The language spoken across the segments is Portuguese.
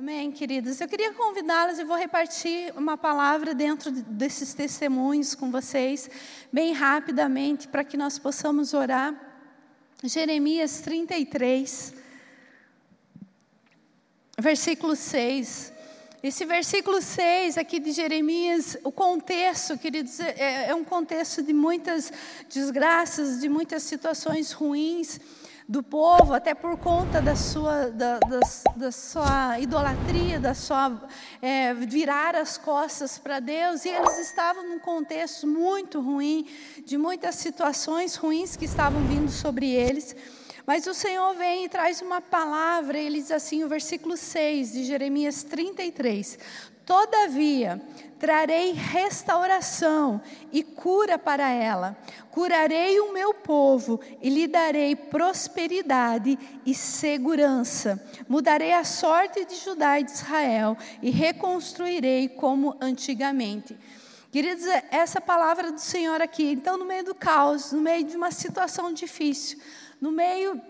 Amém, queridos. Eu queria convidá-las e vou repartir uma palavra dentro desses testemunhos com vocês, bem rapidamente, para que nós possamos orar. Jeremias 33, versículo 6. Esse versículo 6 aqui de Jeremias, o contexto, queridos, é, é um contexto de muitas desgraças, de muitas situações ruins do povo, até por conta da sua, da, da, da sua idolatria, da sua é, virar as costas para Deus, e eles estavam num contexto muito ruim, de muitas situações ruins que estavam vindo sobre eles. Mas o Senhor vem e traz uma palavra, ele diz assim, o versículo 6 de Jeremias 33: Todavia, trarei restauração e cura para ela. Curarei o meu povo e lhe darei prosperidade e segurança. Mudarei a sorte de Judá e de Israel e reconstruirei como antigamente. Queridos, essa palavra do Senhor aqui, então, no meio do caos, no meio de uma situação difícil, no meio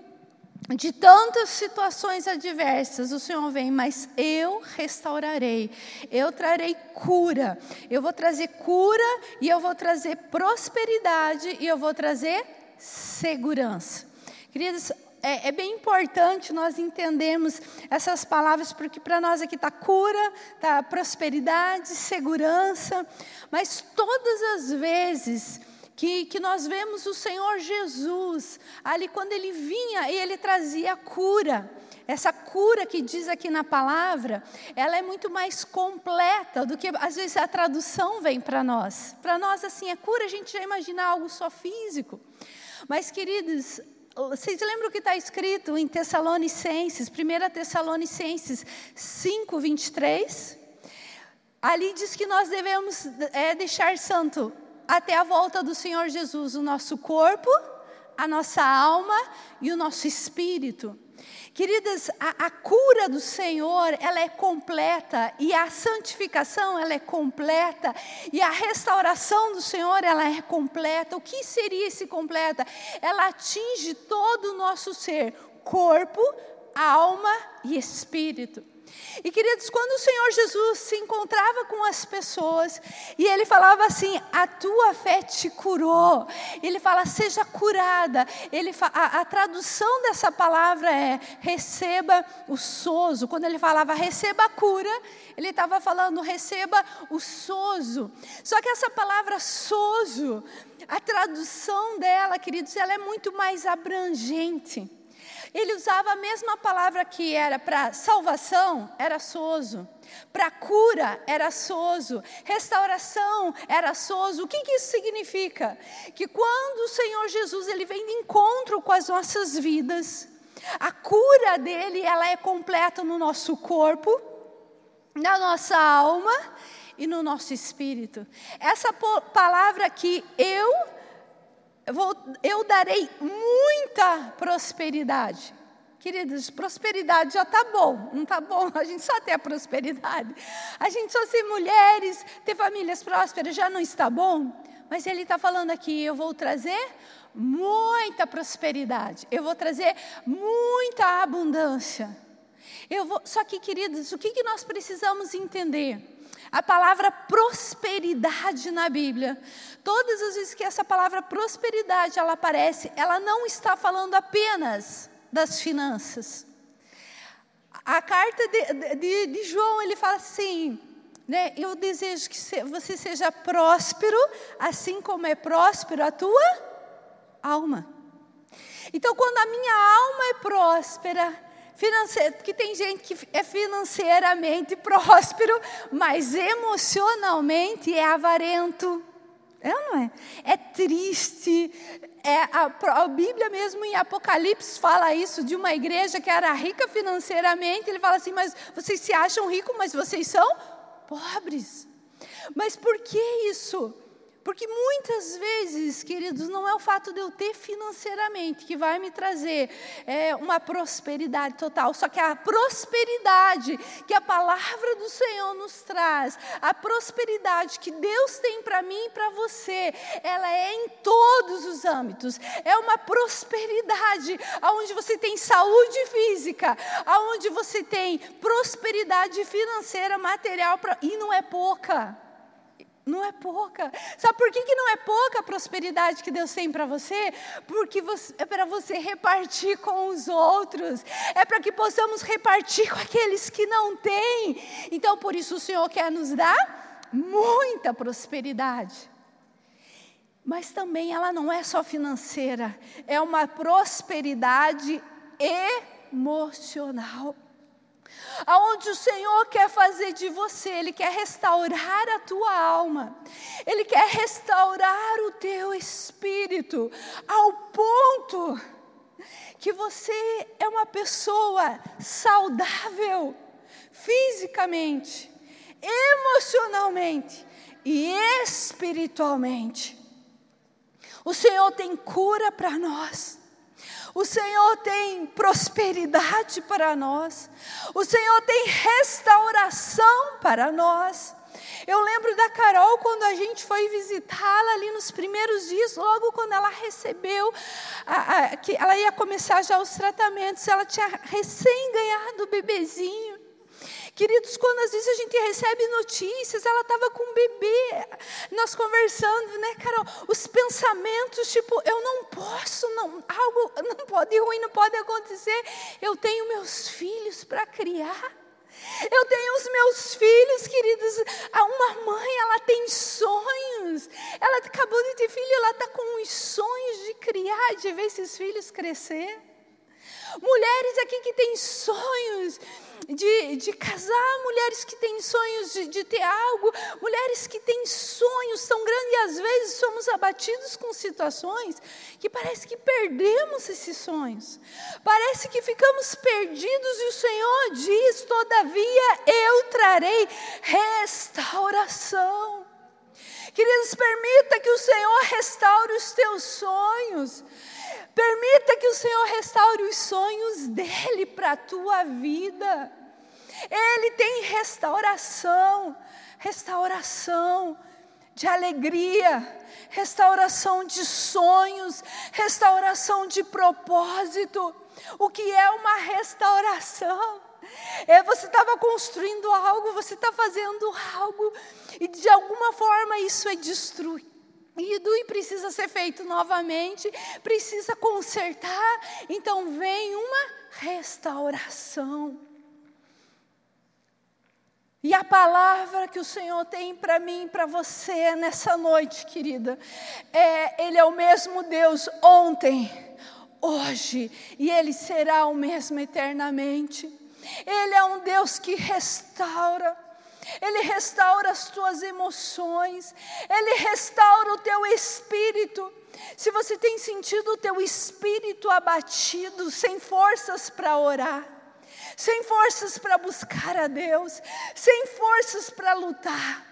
de tantas situações adversas, o Senhor vem, mas eu restaurarei, eu trarei cura, eu vou trazer cura e eu vou trazer prosperidade e eu vou trazer segurança. Queridos, é, é, bem importante nós entendermos essas palavras, porque para nós aqui está cura, está prosperidade, segurança, mas todas as vezes que, que nós vemos o Senhor Jesus, ali quando ele vinha e ele trazia cura. Essa cura que diz aqui na palavra, ela é muito mais completa do que às vezes a tradução vem para nós. Para nós, assim, a cura a gente já imagina algo só físico. Mas, queridos, vocês lembram o que está escrito em Tessalonicenses, 1 Tessalonicenses 5, 23? Ali diz que nós devemos é, deixar santo até a volta do Senhor Jesus, o nosso corpo, a nossa alma e o nosso espírito. Queridas, a, a, cura do Senhor, ela é completa, e a santificação, ela é completa, e a restauração do Senhor, ela é completa. O que seria esse completa? Ela atinge todo o nosso ser, corpo, alma e espírito. E queridos, quando o Senhor Jesus se encontrava com as pessoas e ele falava assim: "A tua fé te curou". Ele fala: "Seja curada". Ele a, a tradução dessa palavra é: "Receba o sozo". Quando ele falava "receba a cura", ele estava falando "receba o sozo". Só que essa palavra sozo, a tradução dela, queridos, ela é muito mais abrangente. Ele usava a mesma palavra que era para salvação, era sozo. Para cura, era sozo. Restauração, era sozo. O que, que isso significa? Que quando o Senhor Jesus ele vem de encontro com as nossas vidas, a cura dele ela é completa no nosso corpo, na nossa alma e no nosso espírito. Essa palavra aqui, eu eu, vou, eu darei muita prosperidade. Queridos, prosperidade já está bom, não está bom? A gente só tem a prosperidade. A gente só ser mulheres, ter famílias prósperas já não está bom? Mas ele está falando aqui: eu vou trazer muita prosperidade, eu vou trazer muita abundância. Eu vou, só que, queridos, o que, que nós precisamos entender? A palavra prosperidade na Bíblia, todas as vezes que essa palavra prosperidade ela aparece, ela não está falando apenas das finanças. A carta de, de, de João, ele fala assim, né, eu desejo que você seja próspero, assim como é próspero a tua alma. Então, quando a minha alma é próspera, Financeiro, porque tem gente que é financeiramente próspero, mas emocionalmente é avarento. É ou não é? É triste. É, a, a, Bíblia mesmo em Apocalipse fala isso de uma igreja que era rica financeiramente. Ele fala assim, mas vocês se acham ricos, mas vocês são pobres. Mas por que isso? Porque muitas vezes, queridos, não é o fato de eu ter financeiramente que vai me trazer é, uma prosperidade total, só que a prosperidade que a palavra do Senhor nos traz, a prosperidade que Deus tem para mim e para você, ela é em todos os âmbitos. É uma prosperidade onde você tem saúde física, onde você tem prosperidade financeira, material, pra, e não é pouca. Não é pouca. Sabe por que, que não é pouca a prosperidade que Deus tem para você? Porque você, é para você repartir com os outros. É para que possamos repartir com aqueles que não têm. Então, por isso, o Senhor quer nos dar muita prosperidade. Mas também ela não é só financeira, é uma prosperidade emocional aonde o Senhor quer fazer de você, Ele quer restaurar a tua alma, Ele quer restaurar o teu espírito, ao ponto que você é uma pessoa saudável, fisicamente, emocionalmente e espiritualmente. O Senhor tem cura para nós. O Senhor tem prosperidade para nós. O Senhor tem restauração para nós. Eu lembro da Carol quando a gente foi visitá-la ali nos primeiros dias, logo quando ela recebeu, a, a, que ela ia começar já os tratamentos, ela tinha recém ganhado o bebezinho. Queridos, quando às vezes a gente recebe notícias, ela estava com um bebê, nós conversando, né, Carol? Os pensamentos, tipo, eu não posso, não, algo não pode, ruim não pode acontecer. Eu tenho meus filhos para criar. Eu tenho os meus filhos, queridos. Uma mãe, ela tem sonhos. Ela acabou de ter filho, ela está com os sonhos de criar, de ver esses filhos crescer. Mulheres aqui que têm sonhos de, de casar, mulheres que têm sonhos de, de ter algo, mulheres que têm sonhos tão grandes e às vezes somos abatidos com situações que parece que perdemos esses sonhos, parece que ficamos perdidos e o Senhor diz: todavia eu trarei restauração. Queridos, permita que o Senhor restaure os teus sonhos. Permita que o Senhor restaure os sonhos dele para a tua vida. Ele tem restauração, restauração de alegria, restauração de sonhos, restauração de propósito. O que é uma restauração? É, você estava construindo algo, você está fazendo algo, e de alguma forma isso é destruído e precisa ser feito novamente, precisa consertar. Então vem uma restauração. E a palavra que o Senhor tem para mim, para você nessa noite, querida, é Ele é o mesmo Deus ontem, hoje e Ele será o mesmo eternamente. Ele é um Deus que restaura. Ele restaura as tuas emoções, Ele restaura o teu espírito. Se você tem sentido o teu espírito abatido, sem forças para orar, sem forças para buscar a Deus, sem forças para lutar.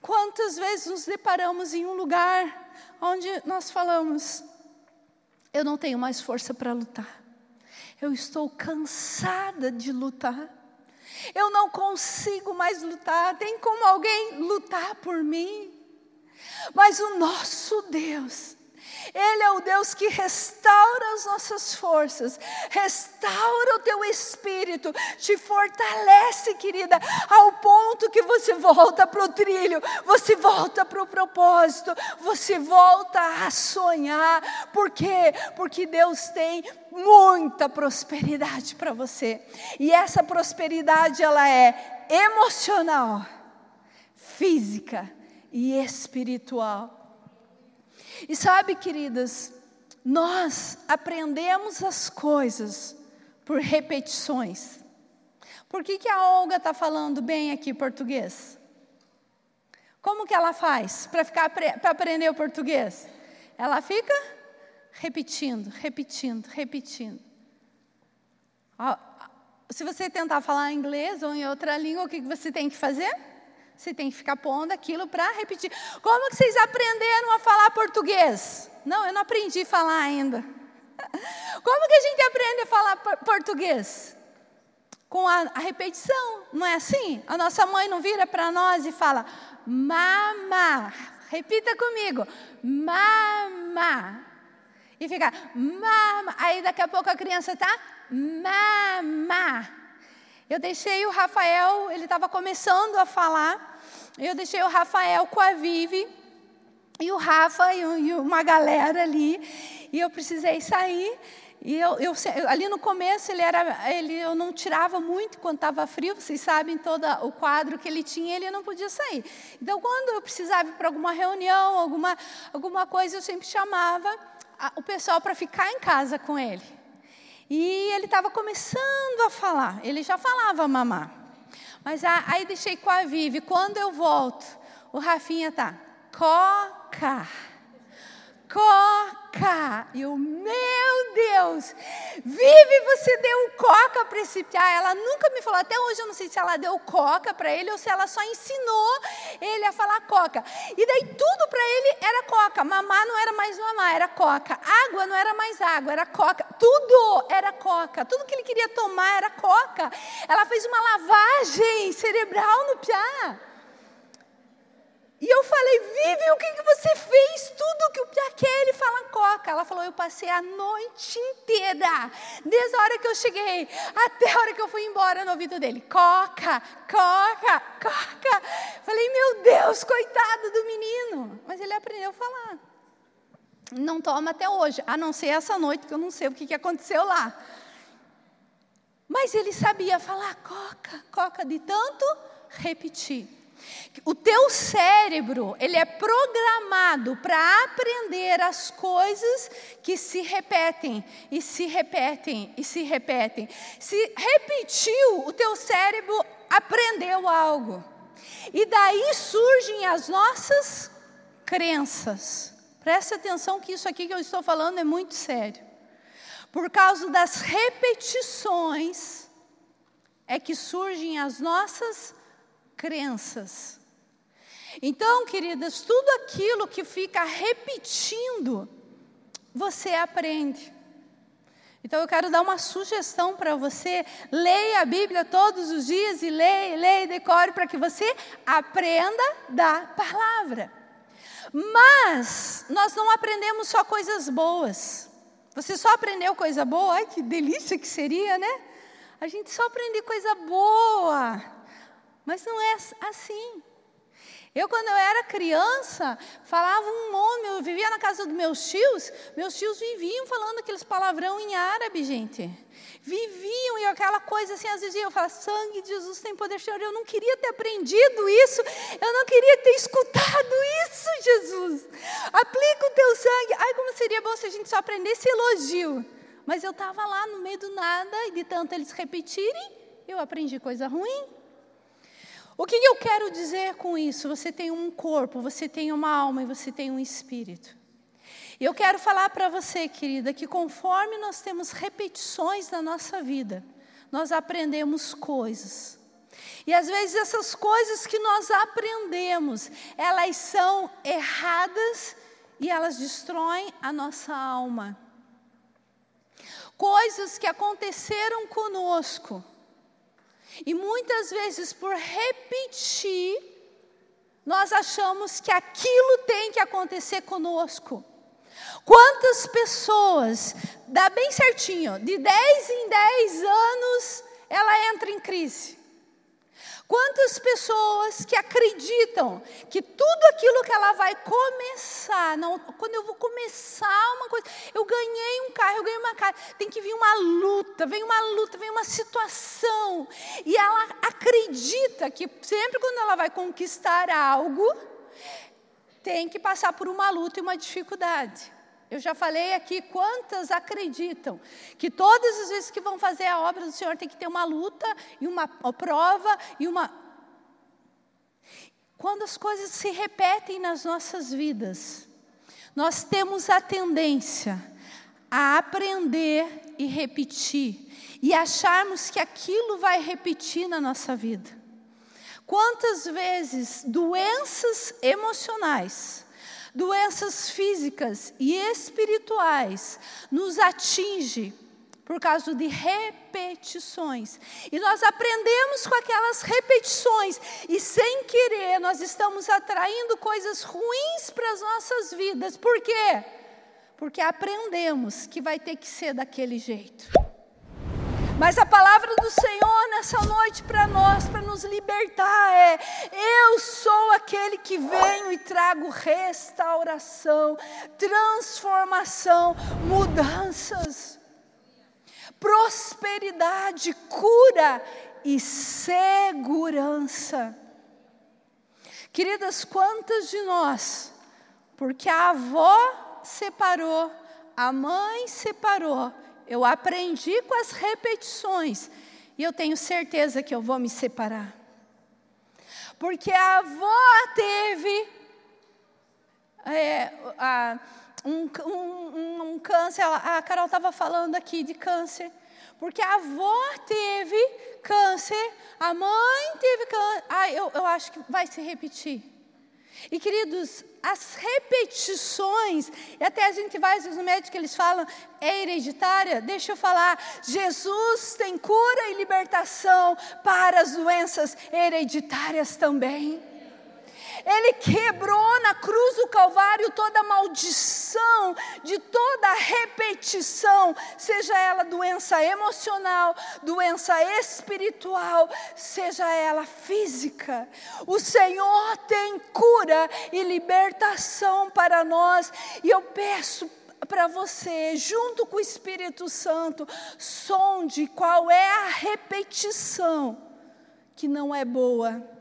Quantas vezes nos deparamos em um lugar onde nós falamos: eu não tenho mais força para lutar, eu estou cansada de lutar, eu não consigo mais lutar, tem como alguém lutar por mim? Mas o nosso Deus, ele é o Deus que restaura as nossas forças, restaura o teu espírito, te fortalece, querida, ao ponto que você volta para o trilho, você volta para o propósito, você volta a sonhar. Por quê? Porque Deus tem muita prosperidade para você. E essa prosperidade ela é emocional, física e espiritual. E sabe, queridas, nós aprendemos as coisas por repetições. Por que, que a Olga está falando bem aqui português? Como que ela faz para ficar para aprender o português? Ela fica repetindo, repetindo, repetindo. Se você tentar falar inglês ou em outra língua, o que você tem que fazer? Você tem que ficar pondo aquilo para repetir. Como que vocês aprenderam a falar português? Não, eu não aprendi a falar ainda. Como que a gente aprende a falar português? Com a, a repetição, não é assim? A nossa mãe não vira para nós e fala, mama. Repita comigo, mama. E fica, mama. Aí daqui a pouco a criança está, mama. Eu deixei o Rafael, ele estava começando a falar. Eu deixei o Rafael com a Vivi e o Rafa e uma galera ali. E eu precisei sair. E eu, eu, ali no começo ele era, ele, eu não tirava muito quando estava frio, vocês sabem todo o quadro que ele tinha, ele não podia sair. Então, quando eu precisava ir para alguma reunião, alguma, alguma coisa, eu sempre chamava a, o pessoal para ficar em casa com ele. E ele estava começando a falar, ele já falava mamá. Mas a, aí deixei com a Vivi, quando eu volto, o Rafinha tá, coca coca. E o meu Deus, vive, você deu coca para esse piá. Ela nunca me falou, até hoje eu não sei se ela deu coca para ele ou se ela só ensinou ele a falar coca. E daí tudo para ele era coca. Mamar não era mais mamar, era coca. Água não era mais água, era coca. Tudo era coca. Tudo que ele queria tomar era coca. Ela fez uma lavagem cerebral no piá. E eu falei, Vivi, o que, que você fez? Tudo que o ele fala coca. Ela falou, eu passei a noite inteira, desde a hora que eu cheguei até a hora que eu fui embora no ouvido dele. Coca, coca, coca. Falei, meu Deus, coitado do menino. Mas ele aprendeu a falar. Não toma até hoje, a não ser essa noite, que eu não sei o que, que aconteceu lá. Mas ele sabia falar coca, coca de tanto repetir. O teu cérebro, ele é programado para aprender as coisas que se repetem e se repetem e se repetem. Se repetiu, o teu cérebro aprendeu algo. E daí surgem as nossas crenças. Preste atenção que isso aqui que eu estou falando é muito sério. Por causa das repetições é que surgem as nossas crenças. Então, queridas, tudo aquilo que fica repetindo, você aprende. Então eu quero dar uma sugestão para você. Leia a Bíblia todos os dias e leia, leia e decore para que você aprenda da palavra. Mas nós não aprendemos só coisas boas. Você só aprendeu coisa boa? Ai, que delícia que seria, né? A gente só aprende coisa boa. Mas não é assim. Eu, quando eu era criança, falava um nome, eu vivia na casa dos meus tios, meus tios viviam falando aqueles palavrão em árabe, gente. Viviam, e aquela coisa assim, às vezes eu falava, sangue de Jesus tem poder, Senhor, eu não queria ter aprendido isso, eu não queria ter escutado isso, Jesus. Aplica o teu sangue. Ai, como seria bom se a gente só aprendesse elogio. Mas eu estava lá no meio do nada, e de tanto eles repetirem, eu aprendi coisa ruim. O que eu quero dizer com isso? Você tem um corpo, você tem uma alma e você tem um espírito. E eu quero falar para você, querida, que conforme nós temos repetições na nossa vida, nós aprendemos coisas. E às vezes essas coisas que nós aprendemos, elas são erradas e elas destroem a nossa alma. Coisas que aconteceram conosco e muitas vezes, por repetir, nós achamos que aquilo tem que acontecer conosco. Quantas pessoas, dá bem certinho, de 10 em 10 anos, ela entra em crise. Quantas pessoas que acreditam que tudo aquilo que ela vai começar, não, quando eu vou começar uma coisa, eu ganhei um carro, eu ganhei uma casa, tem que vir uma luta, vem uma luta, vem uma situação, e ela acredita que sempre quando ela vai conquistar algo, tem que passar por uma luta e uma dificuldade. Eu já falei aqui quantas acreditam que todas as vezes que vão fazer a obra do Senhor tem que ter uma luta e uma prova e uma. Quando as coisas se repetem nas nossas vidas, nós temos a tendência a aprender e repetir e acharmos que aquilo vai repetir na nossa vida. Quantas vezes doenças emocionais, doenças físicas e espirituais nos atinge por causa de repetições. E nós aprendemos com aquelas repetições e sem querer nós estamos atraindo coisas ruins para as nossas vidas. Por quê? Porque aprendemos que vai ter que ser daquele jeito. Mas a palavra do Senhor nessa noite para nós, para nos libertar, é: Eu sou aquele que venho e trago restauração, transformação, mudanças, prosperidade, cura e segurança. Queridas, quantas de nós, porque a avó separou, a mãe separou, eu aprendi com as repetições e eu tenho certeza que eu vou me separar. Porque a avó teve é, a, um, um, um, câncer, a Carol estava falando aqui de câncer. Porque a avó teve câncer, a mãe teve câncer. Ah, eu, eu acho que vai se repetir. E queridos, as repetições, e até a gente vai, às vezes no médico eles falam, é hereditária. Deixa eu falar, Jesus tem cura e libertação para as doenças hereditárias também. Ele quebrou na cruz do Calvário toda maldição de toda repetição, seja ela doença emocional, doença espiritual, seja ela física. O Senhor tem cura e libertação para nós, e eu peço para você, junto com o Espírito Santo, sonde qual é a repetição que não é boa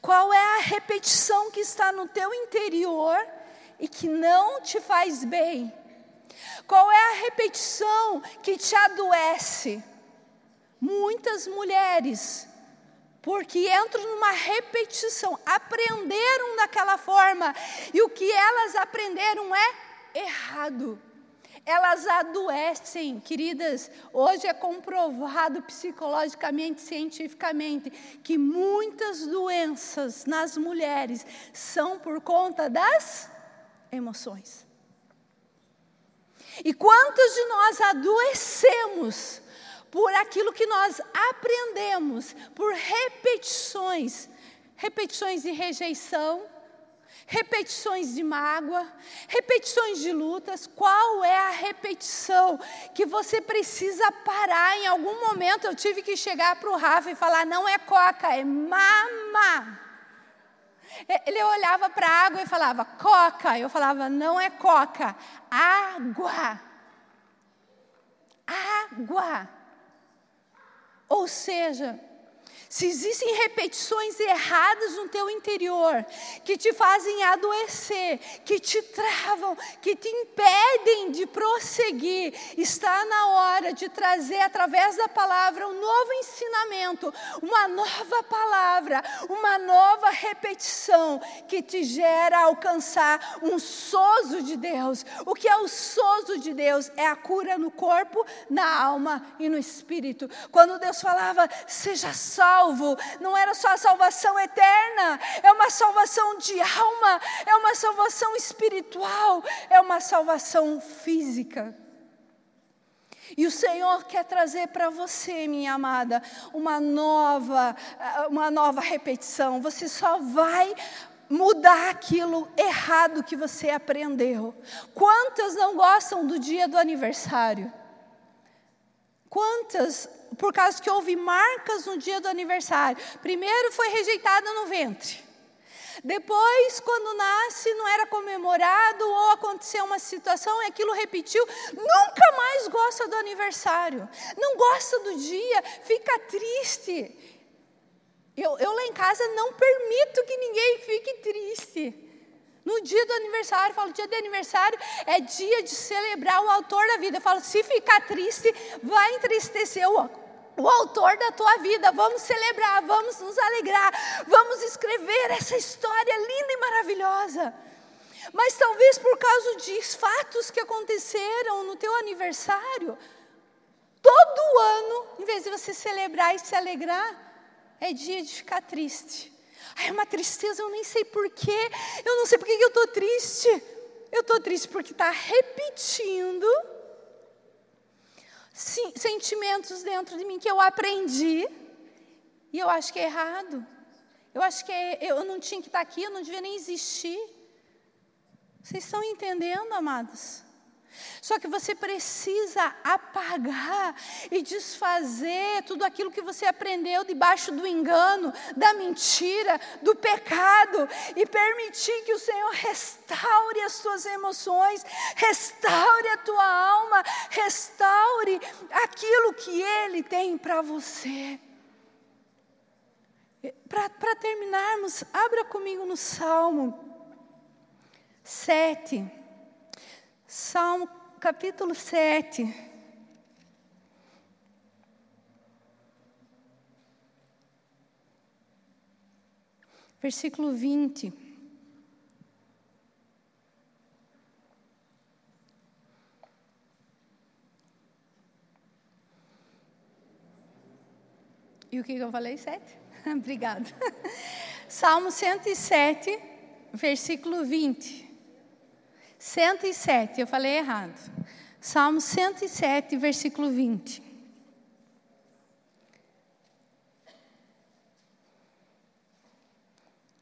qual é a repetição que está no teu interior e que não te faz bem? Qual é a repetição que te adoece? Muitas mulheres, porque entram numa repetição, aprenderam daquela forma, e o que elas aprenderam é errado elas adoecem, queridas. Hoje é comprovado psicologicamente, cientificamente, que muitas doenças nas mulheres são por conta das emoções. E quantos de nós adoecemos por aquilo que nós aprendemos, por repetições, repetições de rejeição, repetições de mágoa, repetições de lutas. Qual é a repetição que você precisa parar? Em algum momento eu tive que chegar para o Rafa e falar: não é coca, é mama. Ele olhava para a água e falava: coca. Eu falava: não é coca, água. Água. Ou seja, se existem repetições erradas no teu interior, que te fazem adoecer, que te travam, que te impedem de prosseguir, está na hora de trazer através da palavra um novo ensinamento, uma nova palavra, uma nova repetição que te gera alcançar um sozo de Deus. O que é o sozo de Deus? É a cura no corpo, na alma e no espírito. Quando Deus falava, seja salvo, salvo, não era só a salvação eterna, é uma salvação de alma, é uma salvação espiritual, é uma salvação física. E o Senhor quer trazer para você, minha amada, uma nova, uma nova repetição. Você só vai mudar aquilo errado que você aprendeu. Quantas não gostam do dia do aniversário? Quantas por causa que houve marcas no dia do aniversário. Primeiro foi rejeitada no ventre. Depois, quando nasce, não era comemorado ou aconteceu uma situação e aquilo repetiu, nunca mais gosta do aniversário, não gosta do dia, fica triste. Eu, eu lá em casa não permito que ninguém fique triste. No dia do aniversário, eu falo, dia de aniversário é dia de celebrar o autor da vida. Eu falo, se ficar triste, vai entristecer o o autor da tua vida. Vamos celebrar, vamos nos alegrar, vamos escrever essa história linda e maravilhosa. Mas talvez por causa de fatos que aconteceram no teu aniversário, todo ano, em vez de você celebrar e se alegrar, é dia de ficar triste. Ai, é uma tristeza, eu nem sei porquê. Eu não sei por que eu estou triste. Eu estou triste porque está repetindo sentimentos dentro de mim que eu aprendi e eu acho que é errado. Eu acho que é, eu não tinha que estar aqui, eu não devia nem existir. Vocês estão entendendo, amados? Só que você precisa apagar e desfazer tudo aquilo que você aprendeu debaixo do engano, da mentira, do pecado e permitir que o Senhor restaure as suas emoções, restaure a tua alma, restaure aquilo que Ele tem para você. Para terminarmos, abra comigo no Salmo 7. Salmo capítulo 7. Versículo 20. E o que eu falei? Sete? Obrigada. Salmo 107, versículo 20. 107, eu falei errado. Salmo 107, versículo 20.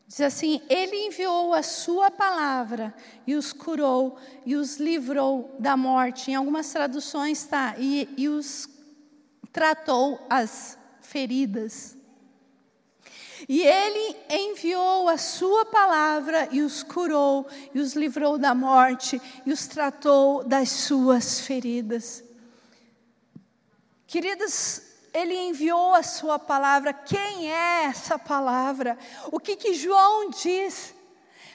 Diz assim: Ele enviou a sua palavra e os curou e os livrou da morte. Em algumas traduções está, e, e os tratou as feridas. E ele enviou a sua palavra e os curou, e os livrou da morte, e os tratou das suas feridas. Queridas, ele enviou a sua palavra. Quem é essa palavra? O que, que João diz?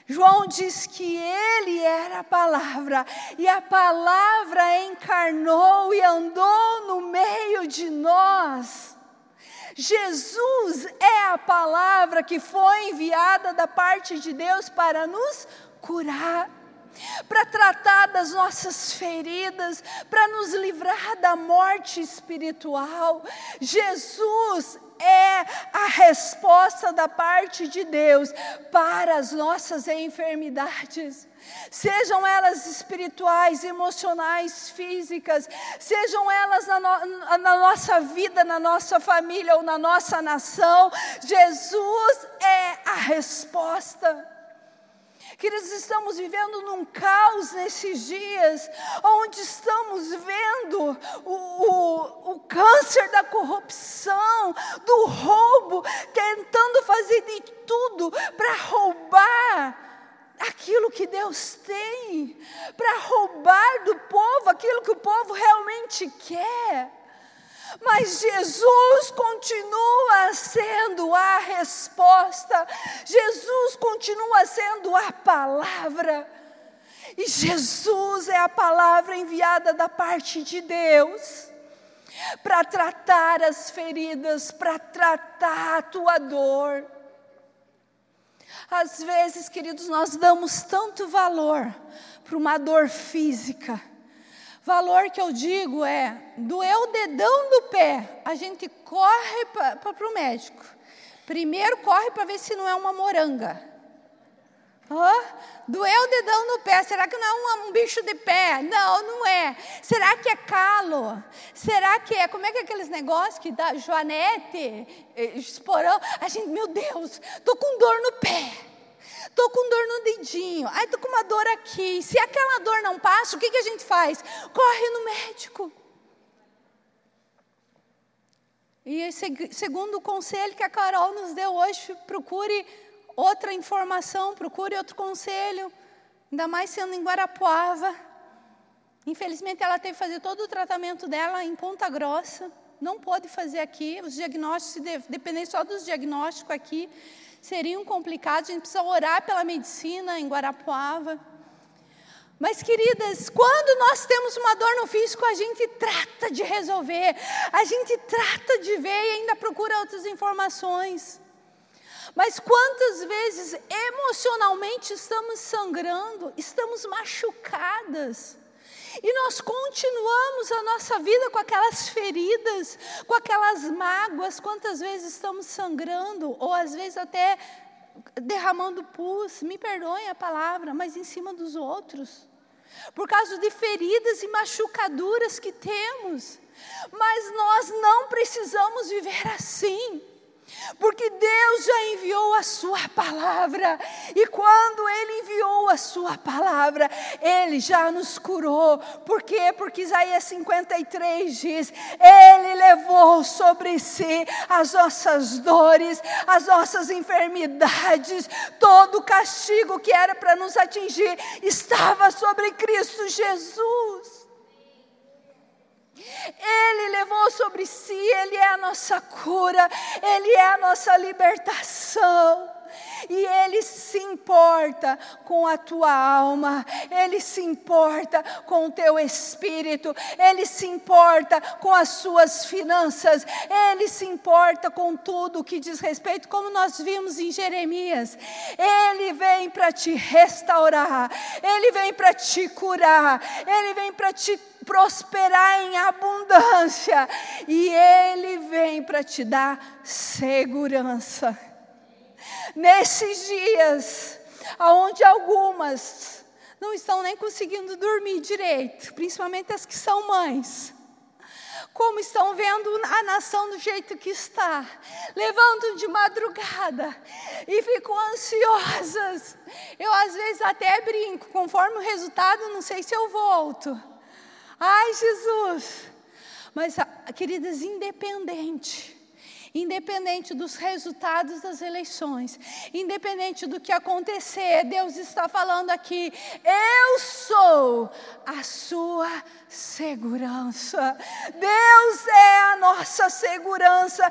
João diz que ele era a palavra, e a palavra encarnou e andou no meio de nós. Jesus é a palavra que foi enviada da parte de Deus para nos curar para tratar das nossas feridas, para nos livrar da morte espiritual. Jesus é a resposta da parte de Deus para as nossas enfermidades. Sejam elas espirituais, emocionais, físicas, sejam elas na, no, na nossa vida, na nossa família ou na nossa nação, Jesus é a resposta. Queridos, estamos vivendo num caos nesses dias, onde estamos vendo o, o, o câncer da corrupção, do roubo, tentando fazer de tudo para roubar aquilo que Deus tem, para roubar do povo aquilo que o povo realmente quer. Mas Jesus continua sendo a resposta, Jesus continua sendo a palavra. E Jesus é a palavra enviada da parte de Deus para tratar as feridas, para tratar a tua dor. Às vezes, queridos, nós damos tanto valor para uma dor física Valor que eu digo é: doeu o dedão do pé, a gente corre para o médico. Primeiro corre para ver se não é uma moranga. Oh, doeu o dedão no pé, será que não é um, um, bicho de pé? Não, não é. Será que é calo? Será que é, como é que é aqueles negócios que dá joanete, eh, esporão? A gente, meu Deus, estou com dor no pé. Estou com dor no dedinho. Ai, estou com uma dor aqui. Se aquela dor não passa, o que, que a gente faz? Corre no médico. E segundo o conselho que a Carol nos deu hoje, procure outra informação, procure outro conselho, ainda mais sendo em Guarapuava. Infelizmente, ela teve que fazer todo o tratamento dela em Ponta Grossa. Não pôde fazer aqui. Os diagnósticos, se depender só dos diagnósticos aqui, seriam complicados, a gente precisa orar pela medicina em Guarapuava. Mas, queridas, quando nós temos uma dor no físico, a gente trata de resolver, a gente trata de ver e ainda procura outras informações. Mas quantas vezes emocionalmente estamos sangrando, estamos machucadas, E nós continuamos a nossa vida com aquelas feridas, com aquelas mágoas. Quantas vezes estamos sangrando, ou às vezes até derramando pus, me perdoem a palavra, mas em cima dos outros. Por causa de feridas e machucaduras que temos. Mas nós não precisamos viver assim. Porque Deus já enviou a Sua palavra, e quando Ele enviou a Sua palavra, Ele já nos curou. Por quê? Porque Isaías 53 diz: Ele levou sobre si as nossas dores, as nossas enfermidades, todo o castigo que era para nos atingir estava sobre Cristo Jesus. Ele levou sobre si, Ele é a nossa cura, Ele é a nossa libertação. E Ele se importa com a tua alma, Ele se importa com o teu espírito, Ele se importa com as suas finanças, Ele se importa com tudo que diz respeito, como nós vimos em Jeremias. Ele vem para te restaurar, Ele vem para te curar, Ele vem para te prosperar em abundância, e Ele vem para te dar segurança. Nesses dias, onde algumas não estão nem conseguindo dormir direito, principalmente as que são mães, como estão vendo a nação do jeito que está, levantam de madrugada e ficam ansiosas. Eu às vezes até brinco, conforme o resultado, não sei se eu volto. Ai, Jesus! Mas, ah, queridas, independente, independente dos resultados das eleições, independente do que acontecer, Deus está falando aqui: eu sou a sua segurança. Deus é a nossa segurança.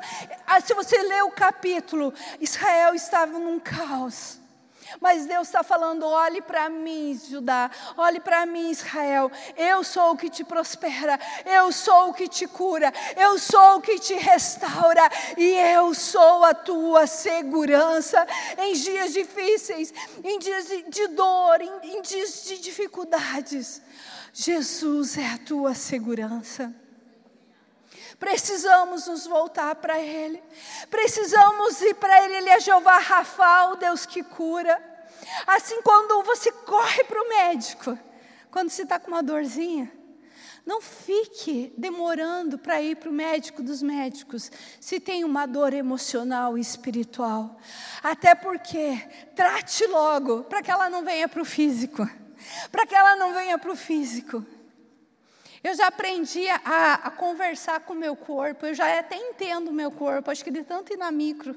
Ah, se você ler o capítulo, Israel estava num caos. Mas Deus está falando: olhe para mim, Judá, olhe para mim, Israel. Eu sou o que te prospera, eu sou o que te cura, eu sou o que te restaura, e eu sou a tua segurança em dias difíceis, em dias de dor, em, em dias de dificuldades. Jesus é a tua segurança. Precisamos nos voltar para Ele. Precisamos ir para Ele. Ele é Jeová Rafa, o Deus que cura. Assim, quando você corre para o médico, quando você está com uma dorzinha, não fique demorando para ir para o médico dos médicos, se tem uma dor emocional e espiritual. Até porque, trate logo, para que ela não venha para o físico. Para que ela não venha para o físico. Eu já aprendi a, a conversar com o meu corpo, eu já até entendo o meu corpo, acho que de tanto ir na micro.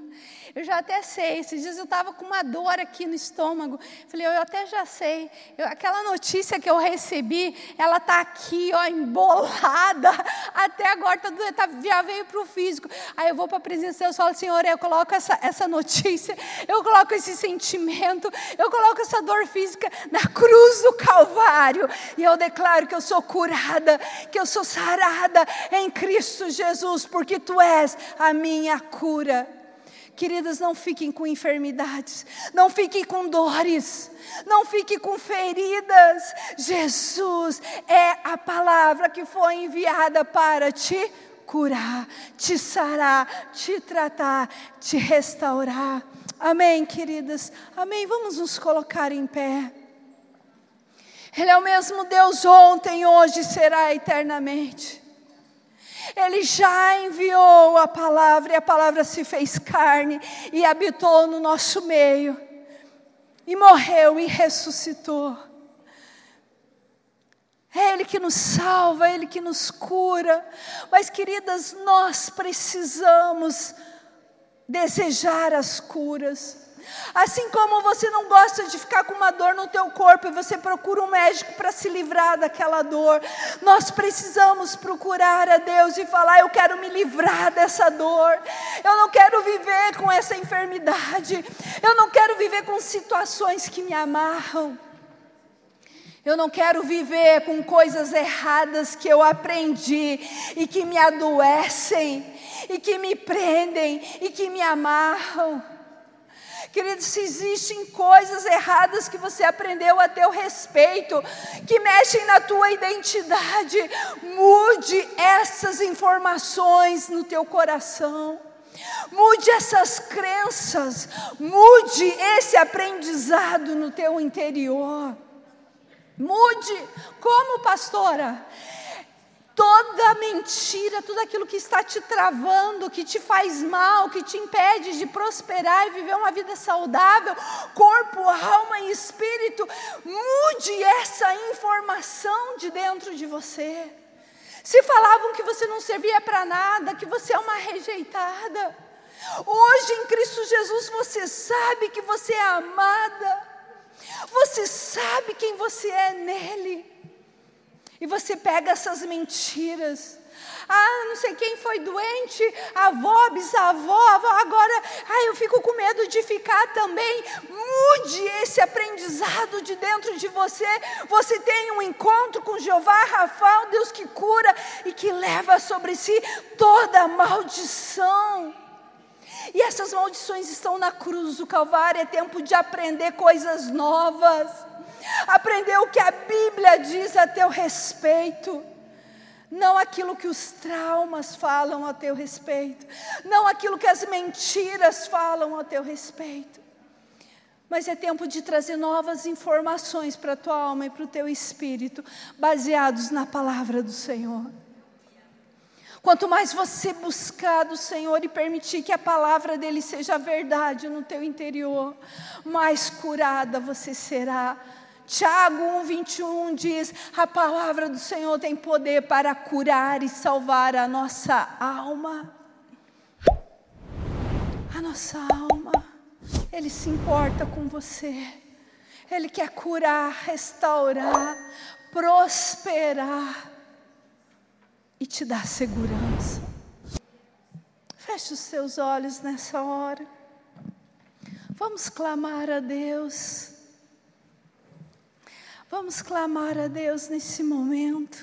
Eu já até sei. Esses dias eu estava com uma dor aqui no estômago. Falei, eu até já sei. Eu, aquela notícia que eu recebi, ela está aqui, ó, embolada. Até agora tá, tá, já veio para o físico. Aí eu vou para a presença de Deus e falo, Senhor, eu coloco essa, essa notícia, eu coloco esse sentimento, eu coloco essa dor física na cruz do Calvário. E eu declaro que eu sou curada que eu sou sarada em Cristo Jesus, porque Tu és a minha cura. Queridas, não fiquem com enfermidades, não fiquem com dores, não fiquem com feridas. Jesus é a palavra que foi enviada para te curar, te sarar, te tratar, te restaurar. Amém, queridas? Amém. Vamos nos colocar em pé. Ele é o mesmo Deus ontem, hoje será eternamente. Ele já enviou a palavra e a palavra se fez carne e habitou no nosso meio. E morreu e ressuscitou. É Ele que nos salva, é Ele que nos cura. Mas, queridas, nós precisamos desejar as curas. Assim como você não gosta de ficar com uma dor no teu corpo e você procura um médico para se livrar daquela dor, nós precisamos procurar a Deus e falar: eu quero me livrar dessa dor. Eu não quero viver com essa enfermidade. Eu não quero viver com situações que me amarram. Eu não quero viver com coisas erradas que eu aprendi e que me adoecem, e que me prendem e que me amarram. Querido, se existem coisas erradas que você aprendeu a teu respeito, que mexem na tua identidade, mude essas informações no teu coração. Mude essas crenças, mude esse aprendizado no teu interior. Mude, como pastora? Toda mentira, tudo aquilo que está te travando, que te faz mal, que te impede de prosperar e viver uma vida saudável, corpo, alma e espírito, mude essa informação de dentro de você. Se falavam que você não servia para nada, que você é uma rejeitada, hoje em Cristo Jesus você sabe que você é amada, você sabe quem você é nele. E você pega essas mentiras. Ah, não sei quem foi doente, avó, bisavó, avó, agora, ah, eu fico com medo de ficar também. Mude esse aprendizado de dentro de você. Você tem um encontro com Jeová, Rafael, Deus que cura e que leva sobre si toda a maldição. E essas maldições estão na cruz do Calvário, é tempo de aprender coisas novas aprender o que a Bíblia diz a teu respeito. Não aquilo que os traumas falam a teu respeito, não aquilo que as mentiras falam a teu respeito. Mas é tempo de trazer novas informações para a tua alma e para o teu espírito, baseados na palavra do Senhor. Quanto mais você buscar do Senhor e permitir que a palavra dele seja verdade no teu interior, mais curada você será Tiago 1,21 diz: a palavra do Senhor tem poder para curar e salvar a nossa alma. A nossa alma, Ele se importa com você, Ele quer curar, restaurar, prosperar e te dar segurança. Feche os seus olhos nessa hora. Vamos clamar a Deus. Vamos clamar a Deus nesse momento.